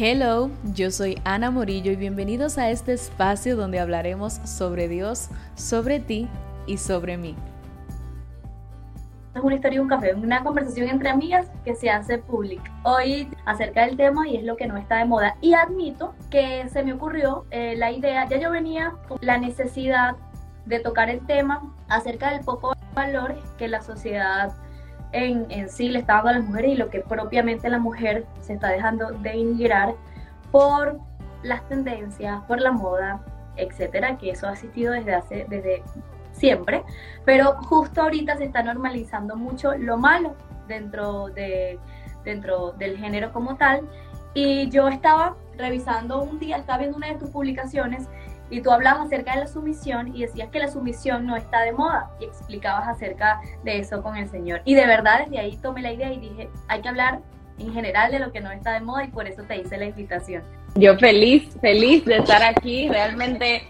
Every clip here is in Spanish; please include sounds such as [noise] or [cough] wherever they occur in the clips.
Hello, yo soy Ana Morillo y bienvenidos a este espacio donde hablaremos sobre Dios, sobre ti y sobre mí. Es una historia de un café, una conversación entre amigas que se hace pública. Hoy acerca del tema y es lo que no está de moda. Y admito que se me ocurrió eh, la idea, ya yo venía con la necesidad de tocar el tema acerca del poco valor que la sociedad en, sí le está dando a las mujeres y lo que propiamente la mujer se está dejando de integrar por las tendencias, por la moda, etcétera, que eso ha existido desde hace, desde siempre, pero justo ahorita se está normalizando mucho lo malo dentro, de, dentro del género como tal. Y yo estaba revisando un día, estaba viendo una de tus publicaciones y tú hablabas acerca de la sumisión y decías que la sumisión no está de moda y explicabas acerca de eso con el Señor. Y de verdad desde ahí tomé la idea y dije, hay que hablar en general de lo que no está de moda y por eso te hice la invitación. Yo feliz, feliz de estar aquí. Realmente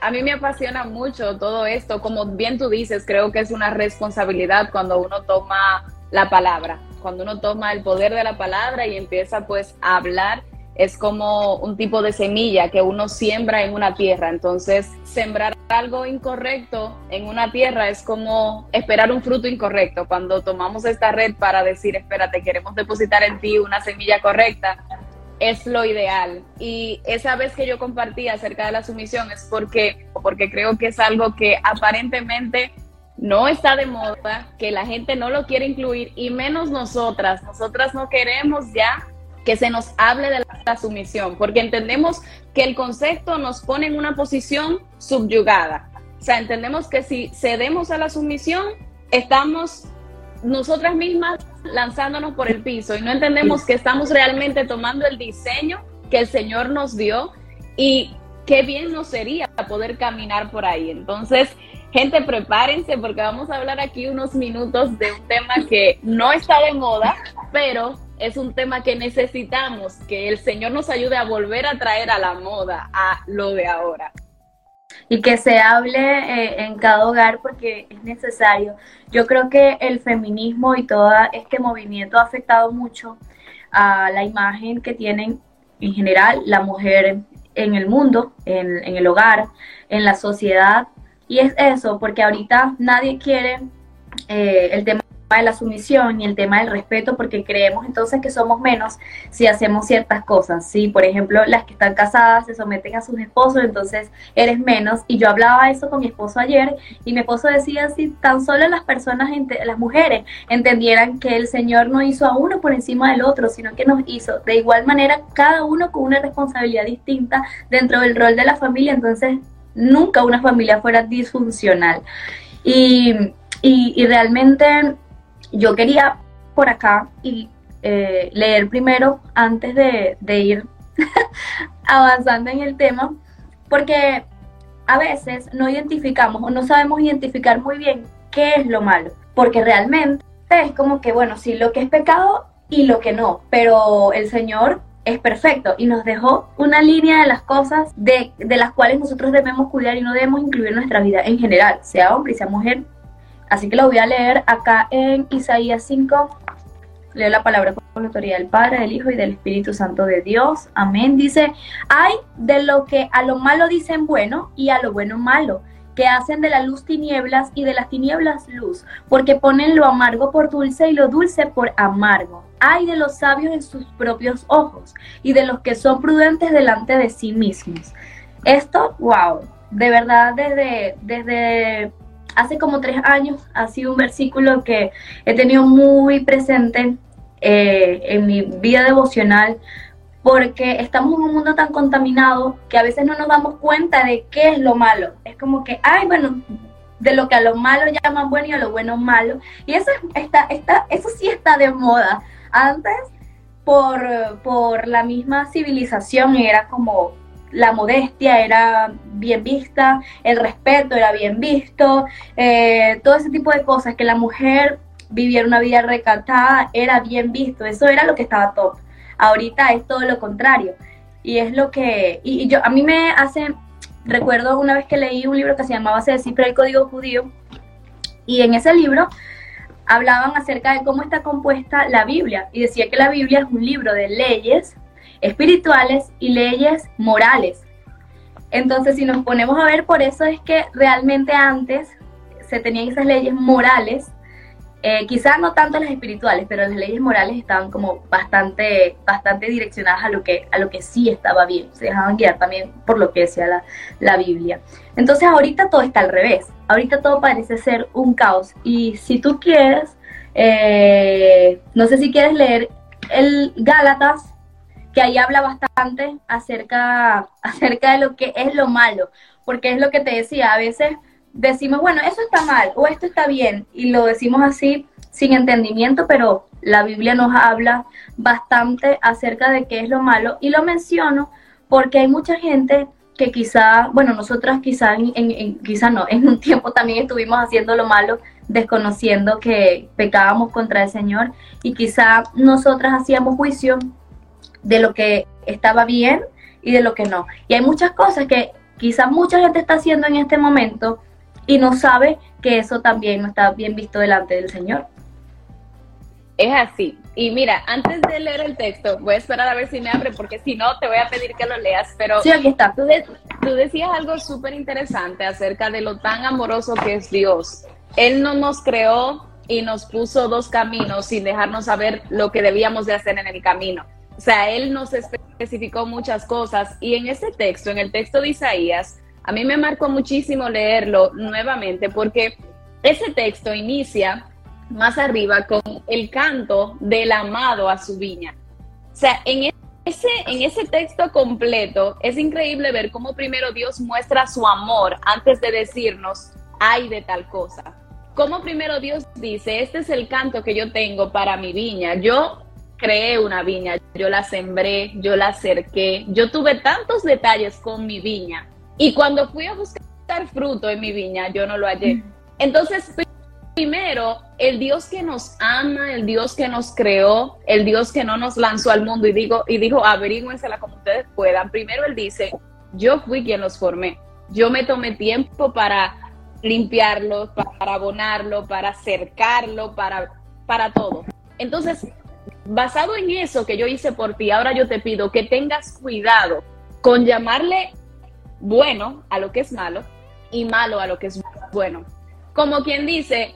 a mí me apasiona mucho todo esto. Como bien tú dices, creo que es una responsabilidad cuando uno toma la palabra, cuando uno toma el poder de la palabra y empieza pues a hablar es como un tipo de semilla que uno siembra en una tierra. Entonces, sembrar algo incorrecto en una tierra es como esperar un fruto incorrecto. Cuando tomamos esta red para decir, espérate, queremos depositar en ti una semilla correcta, es lo ideal. Y esa vez que yo compartí acerca de la sumisión es porque, porque creo que es algo que aparentemente no está de moda, que la gente no lo quiere incluir y menos nosotras. Nosotras no queremos ya que se nos hable de la sumisión, porque entendemos que el concepto nos pone en una posición subyugada. O sea, entendemos que si cedemos a la sumisión, estamos nosotras mismas lanzándonos por el piso y no entendemos que estamos realmente tomando el diseño que el Señor nos dio y qué bien nos sería poder caminar por ahí. Entonces, gente, prepárense porque vamos a hablar aquí unos minutos de un tema que no está de moda, pero es un tema que necesitamos, que el Señor nos ayude a volver a traer a la moda, a lo de ahora. Y que se hable eh, en cada hogar porque es necesario. Yo creo que el feminismo y todo este movimiento ha afectado mucho a la imagen que tienen en general la mujer en el mundo, en, en el hogar, en la sociedad. Y es eso, porque ahorita nadie quiere eh, el tema de la sumisión y el tema del respeto porque creemos entonces que somos menos si hacemos ciertas cosas, ¿sí? Por ejemplo, las que están casadas se someten a sus esposos, entonces eres menos. Y yo hablaba eso con mi esposo ayer y mi esposo decía, si tan solo las personas, las mujeres, entendieran que el Señor no hizo a uno por encima del otro, sino que nos hizo de igual manera cada uno con una responsabilidad distinta dentro del rol de la familia, entonces nunca una familia fuera disfuncional. Y, y, y realmente yo quería por acá y eh, leer primero antes de, ir [laughs] avanzando en el tema, porque a veces no identificamos o no sabemos identificar muy bien qué es lo malo, porque realmente es como que, bueno, sí, lo que es pecado y lo que no, pero el Señor es perfecto y nos dejó una línea de las cosas de, de las cuales nosotros debemos cuidar y no debemos incluir en nuestra vida en general, sea hombre y sea mujer, Así que lo voy a leer acá en Isaías 5. Leo la palabra con la autoridad del Padre, del Hijo y del Espíritu Santo de Dios. Amén. Dice, hay de lo que a lo malo dicen bueno y a lo bueno malo, que hacen de la luz tinieblas y de las tinieblas luz, porque ponen lo amargo por dulce y lo dulce por amargo. Hay de los sabios en sus propios ojos y de los que son prudentes delante de sí mismos. Esto, wow, de verdad desde, desde hace como tres años ha sido un versículo que he tenido muy presente eh, en mi vida devocional porque estamos en un mundo tan contaminado que a veces no nos damos cuenta de qué es lo malo. Es como que, ay, bueno, de lo que a lo malo llaman bueno y a lo bueno malo. Y eso, está, está, eso sí está de moda. Antes, por, por la misma civilización, era como la modestia era bien vista, el respeto era bien visto, eh, todo ese tipo de cosas, que la mujer viviera una vida recatada era bien visto, eso era lo que estaba top. Ahorita es todo lo contrario. Y es lo que, y, yo, a mí me hace, recuerdo una vez que leí un libro que se llamaba Se descifra el código judío, y en ese libro hablaban acerca de cómo está compuesta la Biblia, y decía que la Biblia es un libro de leyes, espirituales y leyes morales. Entonces, si nos ponemos a ver, por eso es que realmente antes se tenían esas leyes morales, eh, quizás no tanto las espirituales, pero las leyes morales estaban como bastante, bastante direccionadas a lo, que, a lo que sí estaba bien, se dejaban guiar también por lo que decía la, la Biblia. Entonces ahorita todo está al revés, ahorita todo parece ser un caos y si tú quieres, eh, no sé si quieres leer el Gálatas, que ahí habla bastante acerca, [laughs] acerca de lo que es lo malo, porque es lo que te decía, a veces decimos, bueno, eso está mal o esto está bien, y lo decimos así sin entendimiento, pero la Biblia nos habla bastante acerca de qué es lo malo, y lo menciono porque hay mucha gente que quizá, bueno, nosotras quizá, en, quizá no, en un tiempo también estuvimos haciendo lo malo, desconociendo que pecábamos contra el Señor, y quizá nosotras hacíamos juicio de lo que estaba bien y de lo que no. Y hay muchas cosas que quizá mucha gente está haciendo en este momento y no sabe que eso también no está bien visto delante del Señor. Es así. Y mira, antes de leer el texto, voy a esperar a ver si me abre, porque si no, te voy a pedir que lo leas. Pero sí, aquí está. Tú, tú decías algo súper interesante acerca de lo tan amoroso que es Dios. Él no nos creó y nos puso dos caminos sin dejarnos saber lo que debíamos de hacer en el camino. O sea, Él nos especificó muchas cosas y en ese texto, en el texto de Isaías, a mí me marcó muchísimo leerlo nuevamente porque ese texto inicia más arriba con el canto del amado a su viña. O sea, en ese, en ese texto completo es increíble ver cómo primero Dios muestra su amor antes de decirnos, hay de tal cosa. Cómo primero Dios dice, este es el canto que yo tengo para mi viña. Yo creé una viña, yo la sembré, yo la cerqué, yo tuve tantos detalles con mi viña y cuando fui a buscar fruto en mi viña, yo no lo hallé. Entonces, primero, el Dios que nos ama, el Dios que nos creó, el Dios que no nos lanzó al mundo y, digo, y dijo, averígüensela como ustedes puedan. Primero, Él dice, yo fui quien los formé. Yo me tomé tiempo para limpiarlo, para abonarlo, para cercarlo, para, para todo. Entonces, basado en eso que yo hice por ti, ahora yo te pido que tengas cuidado con llamarle bueno a lo que es malo y malo a lo que es bueno. Como quien dice,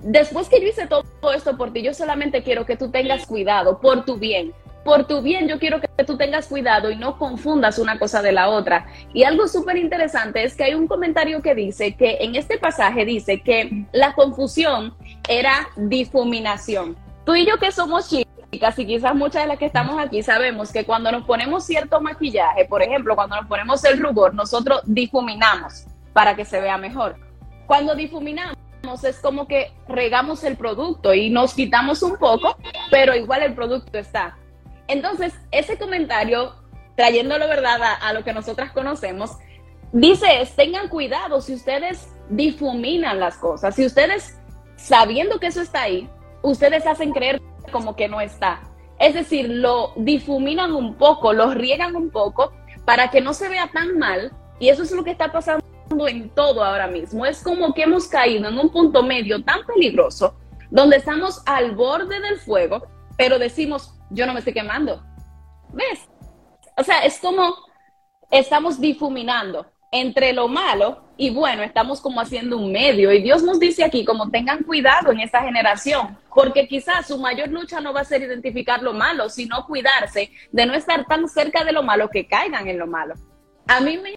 después que yo hice todo esto por ti, yo solamente quiero que tú tengas cuidado por tu bien. Por tu bien, yo quiero que tú tengas cuidado y no confundas una cosa de la otra. Y algo súper interesante es que hay un comentario que dice que en este pasaje dice que la confusión era difuminación. Tú y yo que somos chicos, y quizás muchas de las que estamos aquí sabemos que cuando nos ponemos cierto maquillaje, por ejemplo, cuando nos ponemos el rubor, nosotros difuminamos para que se vea mejor. Cuando difuminamos es como que regamos el producto y nos quitamos un poco, pero igual el producto está. Entonces, ese comentario, trayéndolo verdad a, lo que nosotras conocemos, dice, tengan cuidado si ustedes difuminan las cosas, si ustedes, sabiendo que eso está ahí, ustedes hacen creer como que no está. Es decir, lo difuminan un poco, lo riegan un poco para que no se vea tan mal. Y eso es lo que está pasando en todo ahora mismo. Es como que hemos caído en un punto medio tan peligroso, donde estamos al borde del fuego, pero decimos, yo no me estoy quemando. ¿Ves? O sea, es como estamos difuminando entre lo malo y bueno, estamos como haciendo un medio. Y Dios nos dice aquí, como tengan cuidado en esta generación, porque quizás su mayor lucha no va a ser identificar lo malo, sino cuidarse de no estar tan cerca de lo malo que caigan en lo malo. A mí me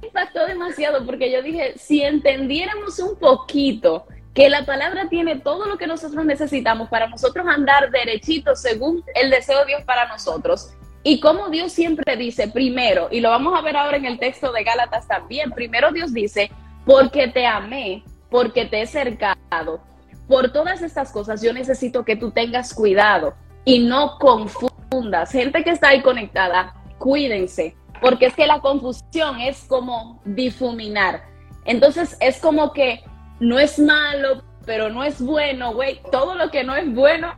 impactó demasiado porque yo dije, si entendiéramos un poquito que la palabra tiene todo lo que nosotros necesitamos para nosotros andar derechito según el deseo de Dios para nosotros, y como Dios siempre dice, primero, y lo vamos a ver ahora en el texto de Gálatas también, primero Dios dice, porque te amé, porque te he cercado. Por todas estas cosas yo necesito que tú tengas cuidado y no confundas. Gente que está ahí conectada, cuídense, porque es que la confusión es como difuminar. Entonces es como que no es malo, pero no es bueno, güey. Todo lo que no es bueno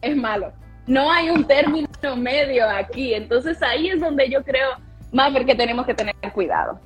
es malo no hay un término medio aquí. Entonces ahí es donde yo creo, más que tenemos que tener cuidado.